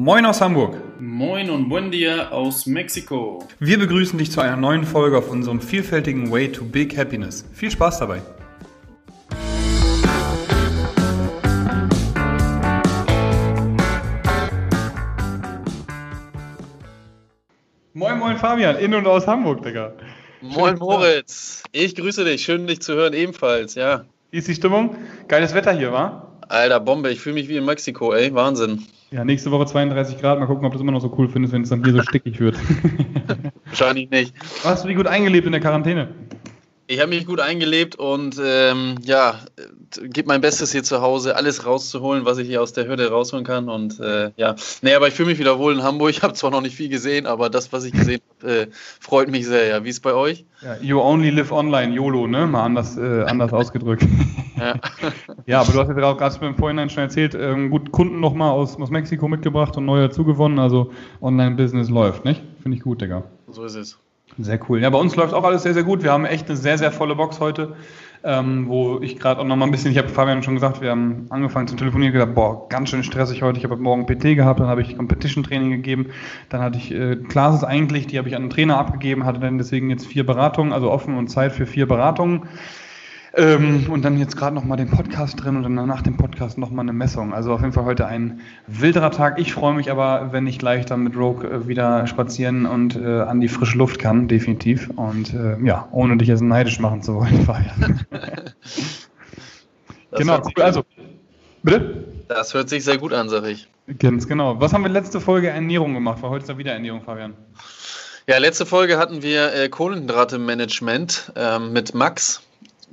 Moin aus Hamburg. Moin und buen dia aus Mexiko. Wir begrüßen dich zu einer neuen Folge auf unserem vielfältigen Way to Big Happiness. Viel Spaß dabei. Moin, moin Fabian, in und aus Hamburg, Digga. Moin Moritz, ich grüße dich, schön dich zu hören ebenfalls, ja. Wie ist die Stimmung? Geiles Wetter hier, wa? Alter Bombe, ich fühle mich wie in Mexiko, ey, Wahnsinn. Ja, nächste Woche 32 Grad, mal gucken, ob du es immer noch so cool findest, wenn es dann hier so stickig wird. Wahrscheinlich nicht. Hast du dich gut eingelebt in der Quarantäne? Ich habe mich gut eingelebt und ähm, ja, gebe mein Bestes hier zu Hause, alles rauszuholen, was ich hier aus der Hürde rausholen kann. Und äh, ja, nee, aber ich fühle mich wieder wohl in Hamburg. Ich habe zwar noch nicht viel gesehen, aber das, was ich gesehen habe, äh, freut mich sehr. Ja, wie ist es bei euch? Ja, you only live online, YOLO, ne? Mal anders, äh, anders ausgedrückt. Ja. ja, aber du hast ja auch gerade im Vorhinein schon erzählt, ähm, gut, Kunden nochmal aus, aus Mexiko mitgebracht und neu dazugewonnen. Also Online-Business läuft, nicht? Finde ich gut, Digga. So ist es. Sehr cool. Ja, bei uns läuft auch alles sehr, sehr gut. Wir haben echt eine sehr, sehr volle Box heute, ähm, wo ich gerade auch noch mal ein bisschen, ich habe Fabian schon gesagt, wir haben angefangen zu telefonieren, gesagt, boah, ganz schön stressig heute. Ich habe morgen PT gehabt, dann habe ich Competition Training gegeben, dann hatte ich äh, Classes eigentlich, die habe ich an einen Trainer abgegeben, hatte dann deswegen jetzt vier Beratungen, also offen und Zeit für vier Beratungen. Ähm, und dann jetzt gerade nochmal den Podcast drin und dann nach dem Podcast nochmal eine Messung. Also auf jeden Fall heute ein wilderer Tag. Ich freue mich aber, wenn ich gleich dann mit Rogue äh, wieder spazieren und äh, an die frische Luft kann, definitiv. Und äh, ja, ohne dich jetzt neidisch machen zu wollen, Fabian. genau, cool. Also, bitte? Das hört sich sehr gut an, sag ich. Ganz genau. Was haben wir letzte Folge Ernährung gemacht? War heute ist da wieder Ernährung, Fabian? Ja, letzte Folge hatten wir äh, Kohlenhydrate-Management ähm, mit Max.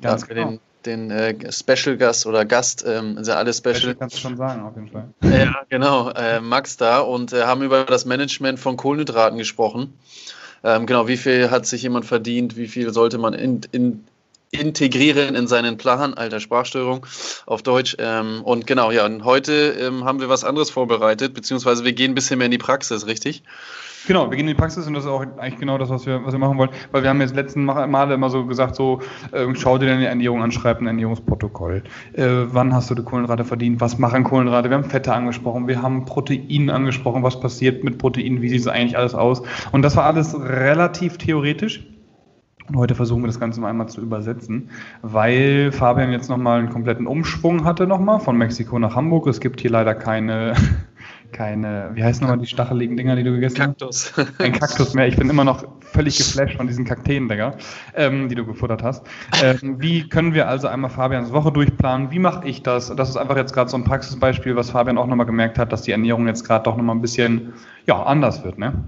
Ganz genau. Den, den äh, Special Gast oder Gast, ähm, sind ja alle Special. Special kannst du schon sagen, auf jeden Fall. Ja, genau, äh, Max da und äh, haben über das Management von Kohlenhydraten gesprochen. Ähm, genau, wie viel hat sich jemand verdient, wie viel sollte man in, in, integrieren in seinen Plan, alter Sprachstörung auf Deutsch. Ähm, und genau, ja, und heute ähm, haben wir was anderes vorbereitet, beziehungsweise wir gehen ein bisschen mehr in die Praxis, richtig? Genau, wir gehen in die Praxis und das ist auch eigentlich genau das, was wir, was wir machen wollen, weil wir haben jetzt letzten Male immer so gesagt, so äh, schau dir deine Ernährung an, schreib ein Ernährungsprotokoll. Äh, wann hast du die Kohlenhydrate verdient? Was machen Kohlenhydrate? Wir haben Fette angesprochen, wir haben Protein angesprochen, was passiert mit Protein, wie sieht es eigentlich alles aus? Und das war alles relativ theoretisch. Und heute versuchen wir das Ganze mal einmal zu übersetzen, weil Fabian jetzt nochmal einen kompletten Umschwung hatte nochmal von Mexiko nach Hamburg. Es gibt hier leider keine, keine, wie heißen nochmal die stacheligen Dinger, die du gegessen Kaktus. hast? Kaktus. Kein Kaktus mehr. Ich bin immer noch völlig geflasht von diesen Kakteen, Digga, ähm, die du gefuttert hast. Ähm, wie können wir also einmal Fabians Woche durchplanen? Wie mache ich das? Das ist einfach jetzt gerade so ein Praxisbeispiel, was Fabian auch nochmal gemerkt hat, dass die Ernährung jetzt gerade doch nochmal ein bisschen, ja, anders wird, ne?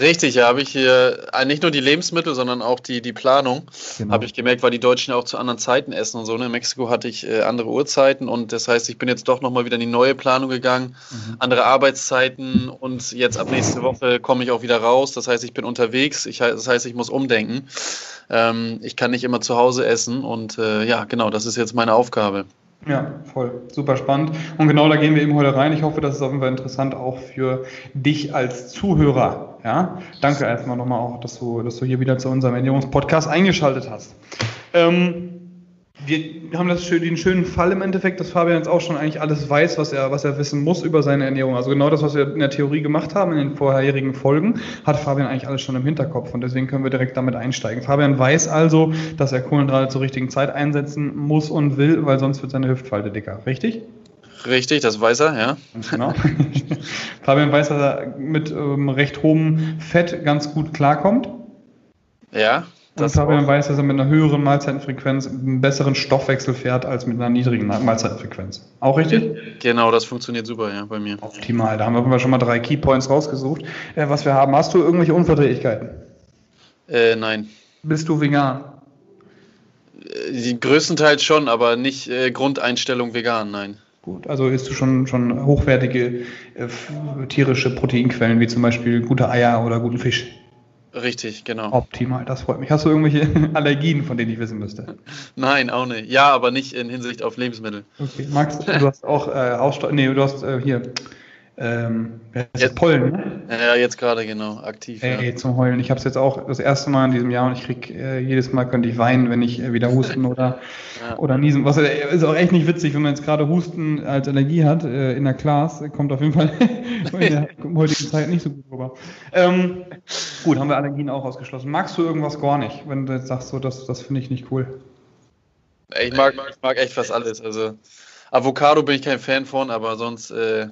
Richtig, ja, habe ich hier äh, nicht nur die Lebensmittel, sondern auch die, die Planung. Genau. Habe ich gemerkt, weil die Deutschen auch zu anderen Zeiten essen und so. Ne? In Mexiko hatte ich äh, andere Uhrzeiten und das heißt, ich bin jetzt doch nochmal wieder in die neue Planung gegangen, mhm. andere Arbeitszeiten und jetzt ab nächste Woche komme ich auch wieder raus. Das heißt, ich bin unterwegs. Ich, das heißt, ich muss umdenken. Ähm, ich kann nicht immer zu Hause essen und äh, ja, genau, das ist jetzt meine Aufgabe. Ja, voll. Super spannend. Und genau da gehen wir eben heute rein. Ich hoffe, das ist auf jeden Fall interessant auch für dich als Zuhörer. Ja, danke erstmal nochmal auch, dass du, dass du hier wieder zu unserem Ernährungspodcast eingeschaltet hast. Ähm, wir haben das, den schönen Fall im Endeffekt, dass Fabian jetzt auch schon eigentlich alles weiß, was er, was er wissen muss über seine Ernährung. Also genau das, was wir in der Theorie gemacht haben in den vorherigen Folgen, hat Fabian eigentlich alles schon im Hinterkopf und deswegen können wir direkt damit einsteigen. Fabian weiß also, dass er Kohlenhydrate zur richtigen Zeit einsetzen muss und will, weil sonst wird seine Hüftfalte dicker. Richtig? Richtig, das weiß er, ja. Genau. Fabian weiß, dass er mit ähm, recht hohem Fett ganz gut klarkommt. Ja. Das und Fabian weiß, dass er mit einer höheren Mahlzeitenfrequenz einen besseren Stoffwechsel fährt als mit einer niedrigen Mahlzeitenfrequenz. Auch richtig? Genau, das funktioniert super, ja, bei mir. Optimal. Da haben wir schon mal drei Keypoints rausgesucht, äh, was wir haben. Hast du irgendwelche Unverträglichkeiten? Äh, nein. Bist du vegan? Äh, größtenteils schon, aber nicht äh, Grundeinstellung vegan, nein. Gut, also isst du schon, schon hochwertige äh, tierische Proteinquellen, wie zum Beispiel gute Eier oder guten Fisch? Richtig, genau. Optimal, das freut mich. Hast du irgendwelche Allergien, von denen ich wissen müsste? Nein, auch nicht. Ja, aber nicht in Hinsicht auf Lebensmittel. Okay, Max, du hast auch äh, Ausstau nee, du hast äh, hier ähm, jetzt, Pollen, ne? Ja, jetzt gerade genau, aktiv. Ey, ja. zum Heulen. Ich habe es jetzt auch das erste Mal in diesem Jahr und ich krieg äh, jedes Mal könnte ich weinen, wenn ich äh, wieder husten oder, ja. oder niesen. Was äh, ist auch echt nicht witzig, wenn man jetzt gerade Husten als Allergie hat äh, in der Class, kommt auf jeden Fall in der heutigen Zeit nicht so gut rüber. Ähm, gut, haben wir Allergien auch ausgeschlossen. Magst du irgendwas gar nicht, wenn du jetzt sagst, so, das, das finde ich nicht cool? Ich mag, ich mag echt fast alles. Also Avocado bin ich kein Fan von, aber sonst äh,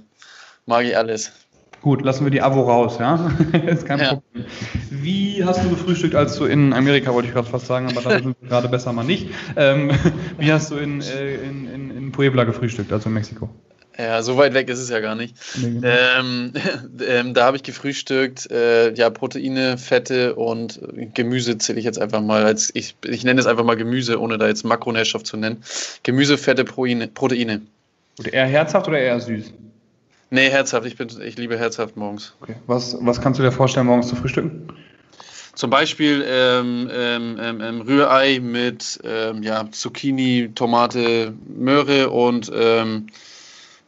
mag ich alles. Gut, lassen wir die Avo raus, ja? ist kein ja. Problem. Wie hast du gefrühstückt, als du in Amerika, wollte ich gerade fast sagen, aber da sind wir gerade besser mal nicht. Ähm, wie hast du in, äh, in, in, in Puebla gefrühstückt, also in Mexiko? Ja, so weit weg ist es ja gar nicht. Nee, genau. ähm, ähm, da habe ich gefrühstückt, äh, ja, Proteine, Fette und Gemüse zähle ich jetzt einfach mal als, ich, ich nenne es einfach mal Gemüse, ohne da jetzt Makronährstoff zu nennen. Gemüse, Fette, Proteine. Proteine. Oder eher herzhaft oder eher süß? Nee, herzhaft. Ich, bin, ich liebe herzhaft morgens. Okay. Was, was kannst du dir vorstellen, morgens zu frühstücken? Zum Beispiel ähm, ähm, ähm, ähm Rührei mit ähm, ja, Zucchini, Tomate, Möhre und ähm,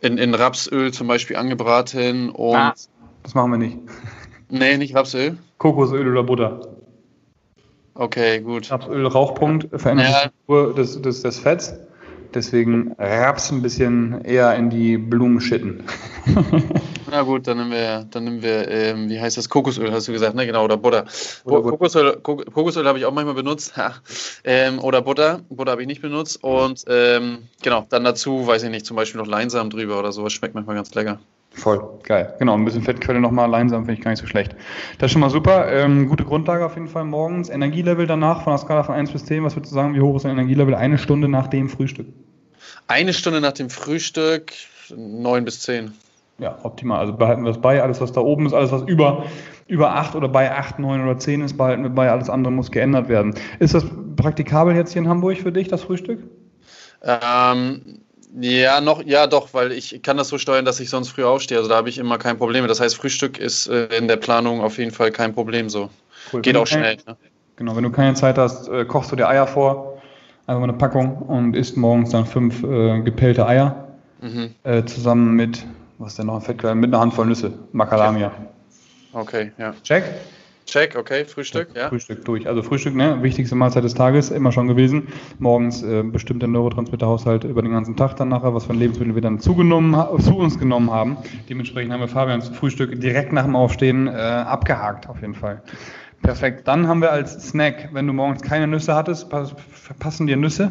in, in Rapsöl zum Beispiel angebraten. Und ah, das machen wir nicht. Nee, nicht Rapsöl. Kokosöl oder Butter. Okay, gut. Rapsöl, Rauchpunkt, verändert ja. die Struktur des, des, des Fetts. Deswegen Raps ein bisschen eher in die Blumen schitten. Na gut, dann nehmen wir, dann nehmen wir, ähm, wie heißt das? Kokosöl, hast du gesagt, ne? Genau, oder Butter. Oder Kokosöl, Kokosöl habe ich auch manchmal benutzt. ähm, oder Butter. Butter habe ich nicht benutzt. Und ähm, genau, dann dazu, weiß ich nicht, zum Beispiel noch Leinsamen drüber oder sowas. Schmeckt manchmal ganz lecker. Voll, geil. Genau, ein bisschen Fettquelle nochmal, Leinsamen finde ich gar nicht so schlecht. Das ist schon mal super. Ähm, gute Grundlage auf jeden Fall morgens. Energielevel danach von der Skala von 1 bis 10. Was würdest du sagen, wie hoch ist dein Energielevel eine Stunde nach dem Frühstück? Eine Stunde nach dem Frühstück 9 bis 10 ja, optimal. Also behalten wir es bei. Alles, was da oben ist, alles, was über, über 8 oder bei 8, 9 oder 10 ist, behalten wir bei. Alles andere muss geändert werden. Ist das praktikabel jetzt hier in Hamburg für dich, das Frühstück? Ähm, ja, noch, ja, doch, weil ich kann das so steuern, dass ich sonst früh aufstehe. Also da habe ich immer kein Problem. Das heißt, Frühstück ist äh, in der Planung auf jeden Fall kein Problem so. Cool. Geht auch schnell. ne? Genau, wenn du keine Zeit hast, äh, kochst du dir Eier vor, einfach mal eine Packung und isst morgens dann fünf äh, gepellte Eier mhm. Äh, zusammen mit was ist denn noch ein Fettquelle? Mit einer Handvoll Nüsse. Macadamia. Okay, ja. Check? Check, okay, Frühstück, ja. Frühstück durch. Also Frühstück, ne, wichtigste Mahlzeit des Tages, immer schon gewesen. Morgens äh, bestimmt der Neurotransmitterhaushalt über den ganzen Tag dann nachher, was für Lebensmittel wir dann zugenommen, zu uns genommen haben. Dementsprechend haben wir Fabian zum Frühstück direkt nach dem Aufstehen äh, abgehakt, auf jeden Fall. Perfekt. Dann haben wir als Snack, wenn du morgens keine Nüsse hattest, passen dir Nüsse?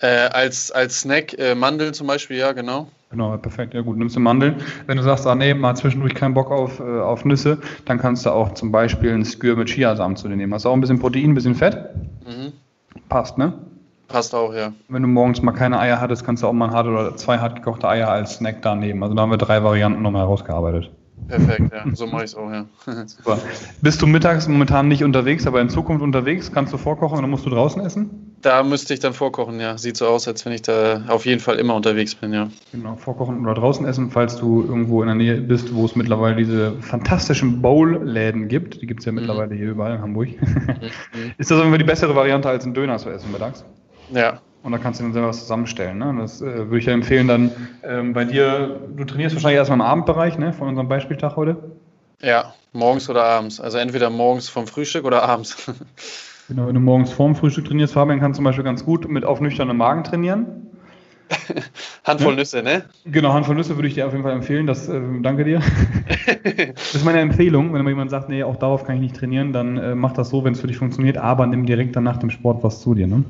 Äh, als, als Snack äh, Mandeln zum Beispiel, ja, genau. Genau, perfekt. Ja gut, nimmst du Mandeln. Wenn du sagst, ah nee, mal zwischendurch keinen Bock auf, äh, auf Nüsse, dann kannst du auch zum Beispiel ein Skür mit Chiasamen zu dir nehmen. Hast du auch ein bisschen Protein, ein bisschen Fett? Mhm. Passt, ne? Passt auch, ja. Wenn du morgens mal keine Eier hattest, kannst du auch mal ein hart oder zwei hart gekochte Eier als Snack da nehmen. Also da haben wir drei Varianten nochmal herausgearbeitet. Perfekt, ja. So mache ich es auch, ja. Super. Bist du mittags momentan nicht unterwegs, aber in Zukunft unterwegs? Kannst du vorkochen oder musst du draußen essen? Da müsste ich dann vorkochen, ja. Sieht so aus, als wenn ich da auf jeden Fall immer unterwegs bin, ja. Genau, vorkochen oder draußen essen, falls du irgendwo in der Nähe bist, wo es mittlerweile diese fantastischen Bowl-Läden gibt. Die gibt es ja mhm. mittlerweile mhm. hier überall in Hamburg. Mhm. Ist das irgendwie die bessere Variante, als einen Döner zu essen mittags? Ja. Und da kannst du dann selber was zusammenstellen. Ne? Das äh, würde ich ja empfehlen, dann ähm, bei dir, du trainierst wahrscheinlich erstmal im Abendbereich, ne, von unserem Beispieltag heute. Ja, morgens oder abends. Also entweder morgens vom Frühstück oder abends. Genau, wenn du morgens vorm Frühstück trainierst, Fabian kann zum Beispiel ganz gut mit auf nüchternem Magen trainieren. Handvoll ne? Nüsse, ne? Genau, Handvoll Nüsse würde ich dir auf jeden Fall empfehlen. Das, äh, danke dir. das ist meine Empfehlung. Wenn jemand sagt, nee, auch darauf kann ich nicht trainieren, dann äh, mach das so, wenn es für dich funktioniert, aber nimm direkt dann nach dem Sport was zu dir, ne?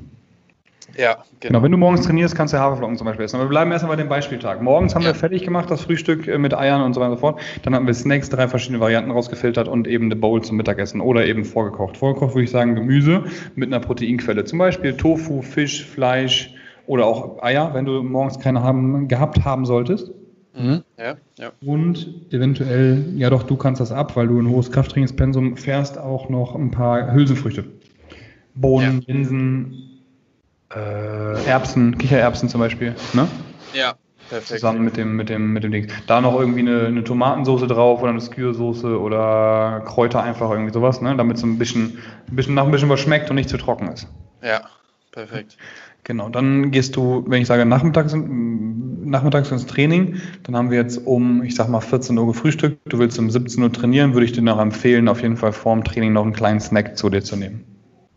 Ja, genau. genau. Wenn du morgens trainierst, kannst du Haferflocken zum Beispiel essen. Aber wir bleiben erstmal bei dem Beispieltag. Morgens haben ja. wir fertig gemacht, das Frühstück äh, mit Eiern und so weiter und so fort. Dann haben wir Snacks, drei verschiedene Varianten rausgefiltert und eben eine Bowl zum Mittagessen oder eben vorgekocht. Vorgekocht würde ich sagen Gemüse mit einer Proteinquelle. Zum Beispiel Tofu, Fisch, Fleisch oder auch Eier, wenn du morgens keine haben, gehabt haben solltest. Mhm. Ja, ja. Und eventuell, ja doch, du kannst das ab, weil du ein hohes Krafttrainingspensum fährst, auch noch ein paar Hülsenfrüchte. Bohnen, ja. Linsen, äh, Erbsen, Kichererbsen zum Beispiel, ne? Ja, perfekt. Zusammen mit dem, mit dem, mit dem Ding. Da noch irgendwie eine, eine Tomatensoße drauf oder eine Skürsoße oder Kräuter einfach irgendwie sowas, ne? Damit es ein bisschen, ein bisschen nach ein bisschen was schmeckt und nicht zu trocken ist. Ja, perfekt. Genau, dann gehst du, wenn ich sage nachmittags, nachmittags ins Training, dann haben wir jetzt um, ich sag mal, 14 Uhr gefrühstückt. Du willst um 17 Uhr trainieren, würde ich dir noch empfehlen, auf jeden Fall vorm Training noch einen kleinen Snack zu dir zu nehmen.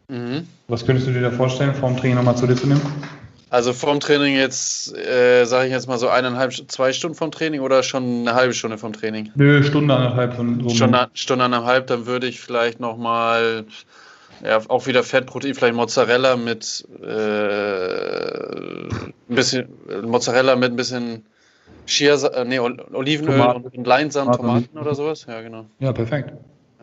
Mhm. Was könntest du dir da vorstellen, vorm Training nochmal zu dir zu nehmen? Also vorm Training jetzt, äh, sage ich jetzt mal so eineinhalb, zwei Stunden vom Training oder schon eine halbe Stunde vom Training? Nö, Stunde, eineinhalb. So Stunde, Stunde, eineinhalb, dann würde ich vielleicht nochmal, ja, auch wieder Fettprotein, vielleicht Mozzarella mit, äh, ein bisschen, Mozzarella mit ein bisschen Chia, nee, Olivenöl Tomaten. und Leinsamen, Tomaten oder sowas. Ja, genau. Ja, perfekt.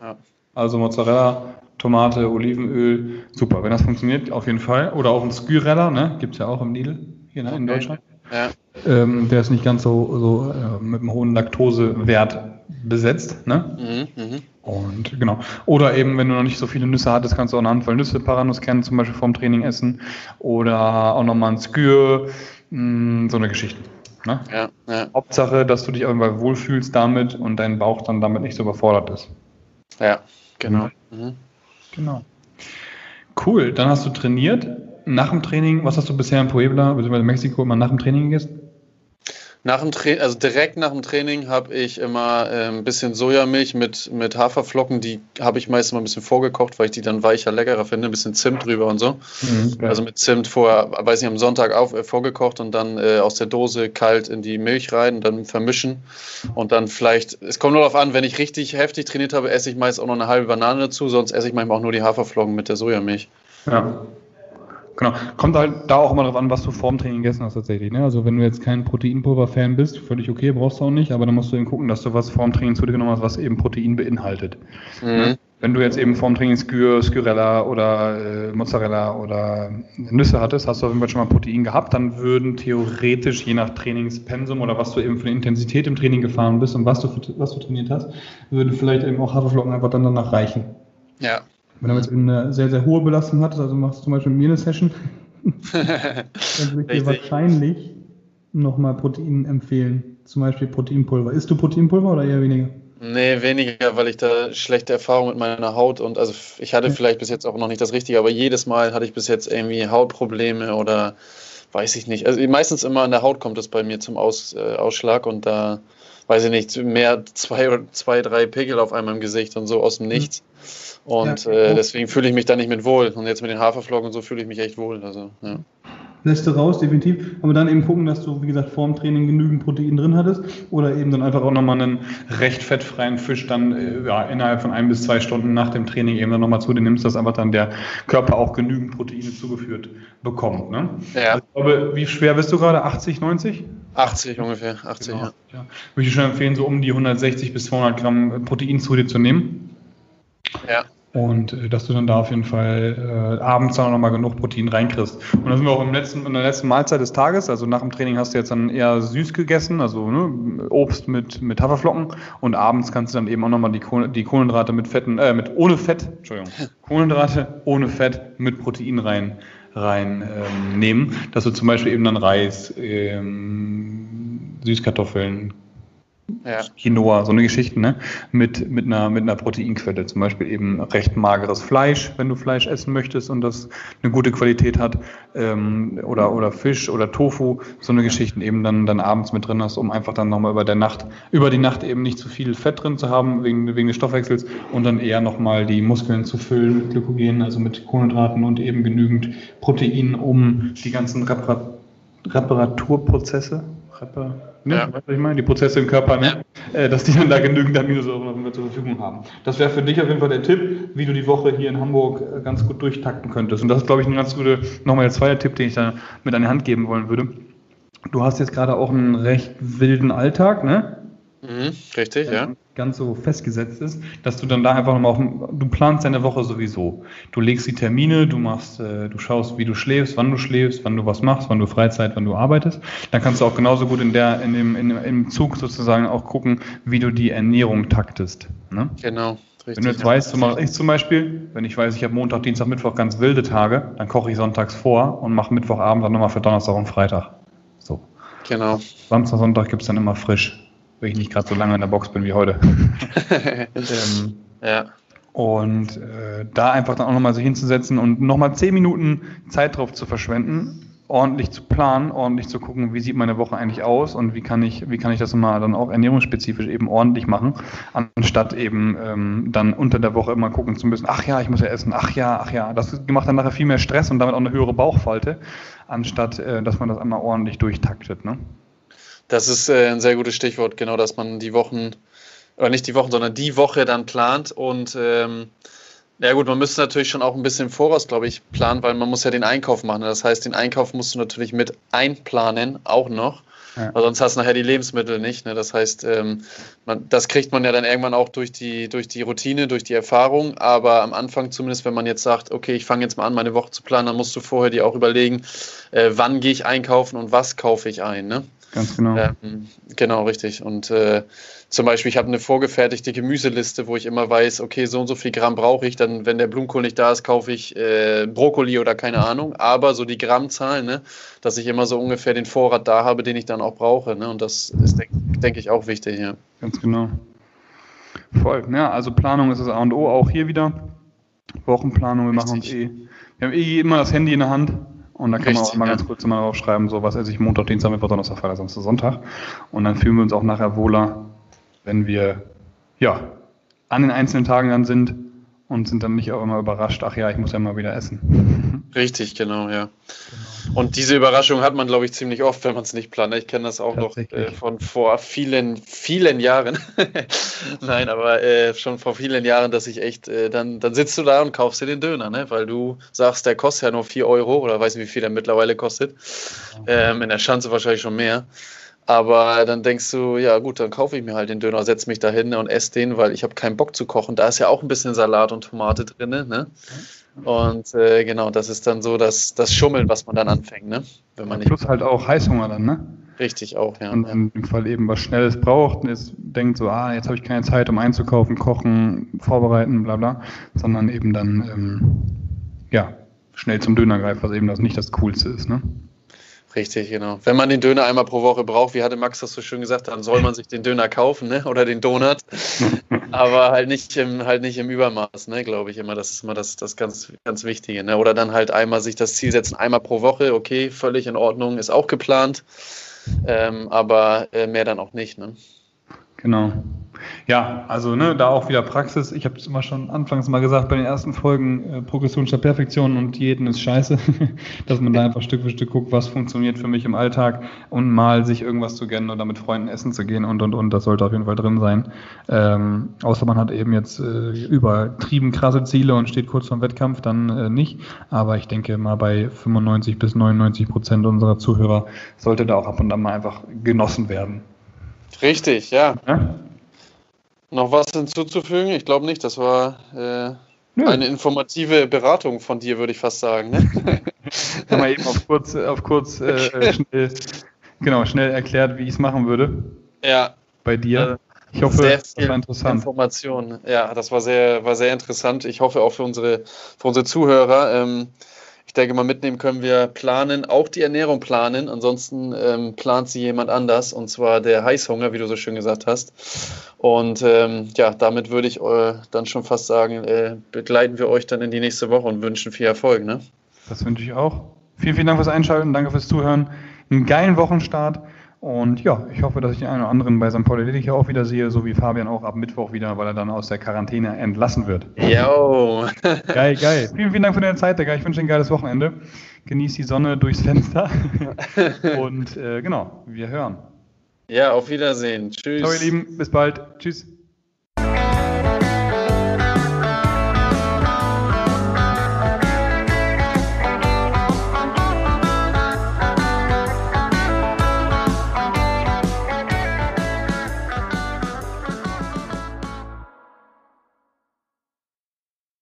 Ja. Also Mozzarella, Tomate, Olivenöl, super. Wenn das funktioniert, auf jeden Fall. Oder auch ein Skyrella, ne? Gibt es ja auch im Lidl hier ne, in Deutschland. Ja. Ähm, der ist nicht ganz so, so äh, mit einem hohen Laktosewert besetzt. Ne? Mhm, mh. Und genau. Oder eben, wenn du noch nicht so viele Nüsse hattest, kannst du auch eine Handvoll Nüsse, Paranuskernen zum Beispiel vorm Training essen. Oder auch nochmal ein Skyr, mh, so eine Geschichte. Ne? Ja, ja. Hauptsache, dass du dich irgendwann wohlfühlst damit und dein Bauch dann damit nicht so überfordert ist. Ja, genau. Mhm. Genau. Cool, dann hast du trainiert. Nach dem Training, was hast du bisher in Puebla bzw. Mexiko immer nach dem Training gegessen? Nach dem Training, also direkt nach dem Training habe ich immer äh, ein bisschen Sojamilch mit, mit Haferflocken, die habe ich meistens mal ein bisschen vorgekocht, weil ich die dann weicher, leckerer finde, ein bisschen Zimt drüber und so. Mhm, also mit Zimt vorher, weiß nicht, am Sonntag auf, äh, vorgekocht und dann äh, aus der Dose kalt in die Milch rein und dann vermischen und dann vielleicht, es kommt nur darauf an, wenn ich richtig heftig trainiert habe, esse ich meist auch noch eine halbe Banane dazu, sonst esse ich manchmal auch nur die Haferflocken mit der Sojamilch. Ja. Genau. Kommt halt da auch immer darauf an, was du vorm Training gegessen hast tatsächlich. Ne? Also wenn du jetzt kein Proteinpulver-Fan bist, völlig okay, brauchst du auch nicht, aber dann musst du eben gucken, dass du was vorm Training zu dir genommen hast, was eben Protein beinhaltet. Mhm. Ne? Wenn du jetzt eben vorm Training Skyr, Skyrella oder äh, Mozzarella oder Nüsse hattest, hast du auf jeden Fall schon mal Protein gehabt, dann würden theoretisch je nach Trainingspensum oder was du eben für eine Intensität im Training gefahren bist und was du, was du trainiert hast, würden vielleicht eben auch Haferflocken einfach dann danach reichen. Ja, wenn du jetzt eine sehr, sehr hohe Belastung hattest, also machst du zum Beispiel mit mir eine Session, dann würde ich dir wahrscheinlich nochmal Protein empfehlen. Zum Beispiel Proteinpulver. Isst du Proteinpulver oder eher weniger? Nee, weniger, weil ich da schlechte Erfahrungen mit meiner Haut und also ich hatte vielleicht bis jetzt auch noch nicht das Richtige, aber jedes Mal hatte ich bis jetzt irgendwie Hautprobleme oder weiß ich nicht. Also meistens immer an der Haut kommt es bei mir zum Aus, äh, Ausschlag und da weiß ich nicht, mehr zwei, zwei, drei Pickel auf einmal im Gesicht und so aus dem Nichts. Und ja, äh, deswegen fühle ich mich da nicht mit wohl. Und jetzt mit den Haferflocken und so fühle ich mich echt wohl. Also, ja. Lässt du raus, definitiv. Aber dann eben gucken, dass du, wie gesagt, vorm Training genügend Protein drin hattest. Oder eben dann einfach auch nochmal einen recht fettfreien Fisch dann äh, ja, innerhalb von ein bis zwei Stunden nach dem Training eben dann nochmal zu dir nimmst, dass einfach dann der Körper auch genügend Proteine zugeführt bekommt. Ne? Ja. Also ich glaube, wie schwer bist du gerade? 80, 90? 80 ungefähr, 80, genau. ja. ja. Würde ich schon empfehlen, so um die 160 bis 200 Gramm Protein zu dir zu nehmen. Ja. Und äh, dass du dann da auf jeden Fall äh, abends dann nochmal genug Protein reinkriegst. Und dann sind wir auch im letzten, in der letzten Mahlzeit des Tages, also nach dem Training hast du jetzt dann eher süß gegessen, also ne, Obst mit, mit Haferflocken. Und abends kannst du dann eben auch nochmal die, die Kohlenhydrate mit Fetten, äh, mit ohne Fett, Entschuldigung, Kohlenhydrate ohne Fett mit Protein rein rein ähm, dass du zum Beispiel eben dann Reis, ähm, Süßkartoffeln, ja. Quinoa, so eine Geschichte, ne? Mit, mit, einer, mit einer Proteinquelle. Zum Beispiel eben recht mageres Fleisch, wenn du Fleisch essen möchtest und das eine gute Qualität hat. Ähm, oder, oder Fisch oder Tofu, so eine Geschichte eben dann, dann abends mit drin hast, um einfach dann nochmal über der Nacht, über die Nacht eben nicht zu viel Fett drin zu haben, wegen, wegen des Stoffwechsels und dann eher nochmal die Muskeln zu füllen mit Glykogen, also mit Kohlenhydraten und eben genügend Protein, um die ganzen Reparaturprozesse, Repar Ne? Ja. Weißt du, ich meine? Die Prozesse im Körper, ne? Ja. Äh, dass die dann da genügend Aminosäuren zur Verfügung haben. Das wäre für dich auf jeden Fall der Tipp, wie du die Woche hier in Hamburg äh, ganz gut durchtakten könntest. Und das ist, glaube ich, ein ganz guter, nochmal der zweite Tipp, den ich da mit an die Hand geben wollen würde. Du hast jetzt gerade auch einen recht wilden Alltag, ne? Mhm, richtig, ja. Ganz so festgesetzt ist, dass du dann da einfach nochmal auf, du planst deine Woche sowieso. Du legst die Termine, du machst, äh, du schaust, wie du schläfst, wann du schläfst, wann du was machst, wann du Freizeit, wann du arbeitest. Dann kannst du auch genauso gut in der, in dem, in, im Zug sozusagen auch gucken, wie du die Ernährung taktest. Ne? Genau. Richtig, wenn du jetzt ja. weißt, so mache ich zum Beispiel, wenn ich weiß, ich habe Montag, Dienstag, Mittwoch ganz wilde Tage, dann koche ich sonntags vor und mache Mittwochabend dann nochmal für Donnerstag und Freitag. So. Genau. Samstag, Sonntag gibt es dann immer frisch wenn ich nicht gerade so lange in der Box bin wie heute. ähm, ja. Und äh, da einfach dann auch nochmal sich hinzusetzen und nochmal zehn Minuten Zeit drauf zu verschwenden, ordentlich zu planen, ordentlich zu gucken, wie sieht meine Woche eigentlich aus und wie kann ich, wie kann ich das mal dann auch ernährungsspezifisch eben ordentlich machen, anstatt eben ähm, dann unter der Woche immer gucken zu müssen, ach ja, ich muss ja essen, ach ja, ach ja. Das macht dann nachher viel mehr Stress und damit auch eine höhere Bauchfalte, anstatt äh, dass man das einmal ordentlich durchtaktet. Ne? Das ist äh, ein sehr gutes Stichwort, genau, dass man die Wochen, oder nicht die Wochen, sondern die Woche dann plant und ähm, ja gut, man müsste natürlich schon auch ein bisschen im Voraus, glaube ich, planen, weil man muss ja den Einkauf machen. Das heißt, den Einkauf musst du natürlich mit einplanen, auch noch. Ja. Weil sonst hast du nachher die Lebensmittel nicht. Ne? Das heißt, ähm, man, das kriegt man ja dann irgendwann auch durch die, durch die Routine, durch die Erfahrung. Aber am Anfang zumindest, wenn man jetzt sagt, okay, ich fange jetzt mal an, meine Woche zu planen, dann musst du vorher dir auch überlegen, äh, wann gehe ich einkaufen und was kaufe ich ein. Ne? Ganz genau. Ähm, genau, richtig. Und äh, zum Beispiel, ich habe eine vorgefertigte Gemüseliste, wo ich immer weiß, okay, so und so viel Gramm brauche ich. Dann, wenn der Blumenkohl nicht da ist, kaufe ich äh, Brokkoli oder keine Ahnung. Aber so die Grammzahl, ne, dass ich immer so ungefähr den Vorrat da habe, den ich dann auch brauche. Ne? Und das ist, denke denk ich, auch wichtig. Ja. Ganz genau. Voll. Ja, also Planung ist das A und O auch hier wieder. Wochenplanung, wir machen uns eh. Wir haben eh immer das Handy in der Hand. Und dann kann Richtig, man auch mal ja. ganz kurz immer draufschreiben, so was esse ich Montag, Dienstag, Mittwoch, Donnerstag, Freitag, Samstag, Sonntag. Und dann fühlen wir uns auch nachher wohler, wenn wir ja an den einzelnen Tagen dann sind und sind dann nicht auch immer überrascht, ach ja, ich muss ja mal wieder essen. Richtig, genau, ja. Genau. Und diese Überraschung hat man, glaube ich, ziemlich oft, wenn man es nicht plant. Ich kenne das auch noch äh, von vor vielen, vielen Jahren. Nein, aber äh, schon vor vielen Jahren, dass ich echt, äh, dann, dann sitzt du da und kaufst dir den Döner, ne? weil du sagst, der kostet ja nur 4 Euro oder weiß nicht, wie viel der mittlerweile kostet. Ähm, in der Schanze wahrscheinlich schon mehr. Aber dann denkst du, ja gut, dann kaufe ich mir halt den Döner, setze mich da hin und esse den, weil ich habe keinen Bock zu kochen. Da ist ja auch ein bisschen Salat und Tomate drin. Ne? Und äh, genau, das ist dann so das, das Schummeln, was man dann anfängt. Ne? Wenn man nicht Plus halt auch Heißhunger dann, ne? Richtig, auch, ja. Und in dem Fall eben was Schnelles braucht und jetzt denkt so, ah, jetzt habe ich keine Zeit, um einzukaufen, kochen, vorbereiten, bla bla, sondern eben dann, ähm, ja, schnell zum Döner greift, was eben das nicht das Coolste ist, ne? Richtig, genau. Wenn man den Döner einmal pro Woche braucht, wie hatte Max das so schön gesagt, dann soll man sich den Döner kaufen, ne? Oder den Donut. Aber halt nicht im, halt nicht im Übermaß, ne, glaube ich immer. Das ist immer das, das ganz, ganz Wichtige. Ne? Oder dann halt einmal sich das Ziel setzen, einmal pro Woche, okay, völlig in Ordnung, ist auch geplant. Ähm, aber äh, mehr dann auch nicht, ne? Genau. Ja, also ne, da auch wieder Praxis. Ich habe es immer schon anfangs mal gesagt bei den ersten Folgen, äh, Progression statt Perfektion und Diäten ist scheiße, dass man da einfach Stück für Stück guckt, was funktioniert für mich im Alltag und mal sich irgendwas zu gönnen oder mit Freunden essen zu gehen und und und. Das sollte auf jeden Fall drin sein. Ähm, außer man hat eben jetzt äh, übertrieben krasse Ziele und steht kurz vorm Wettkampf, dann äh, nicht. Aber ich denke mal bei 95 bis 99 Prozent unserer Zuhörer sollte da auch ab und an mal einfach genossen werden. Richtig, ja. ja? Noch was hinzuzufügen? Ich glaube nicht. Das war äh, eine informative Beratung von dir, würde ich fast sagen. Ne? Haben wir eben auf kurz, auf kurz äh, schnell, genau, schnell erklärt, wie ich es machen würde. Ja. Bei dir. Ich hoffe, sehr das war interessant. Information. Ja, das war sehr, war sehr interessant. Ich hoffe auch für unsere, für unsere Zuhörer. Ähm, denke mal, mitnehmen können wir planen, auch die Ernährung planen. Ansonsten ähm, plant sie jemand anders, und zwar der Heißhunger, wie du so schön gesagt hast. Und ähm, ja, damit würde ich äh, dann schon fast sagen, äh, begleiten wir euch dann in die nächste Woche und wünschen viel Erfolg. Ne? Das wünsche ich auch. Vielen, vielen Dank fürs Einschalten, danke fürs Zuhören. Einen geilen Wochenstart. Und ja, ich hoffe, dass ich den einen oder anderen bei St. Pauli Lillich auch wieder sehe, so wie Fabian auch ab Mittwoch wieder, weil er dann aus der Quarantäne entlassen wird. Jo. geil, geil. Vielen, vielen Dank für deine Zeit, Digga. Ich wünsche dir ein geiles Wochenende. Genieß die Sonne durchs Fenster. Und äh, genau, wir hören. Ja, auf Wiedersehen. Tschüss. Ciao, ihr Lieben. Bis bald. Tschüss.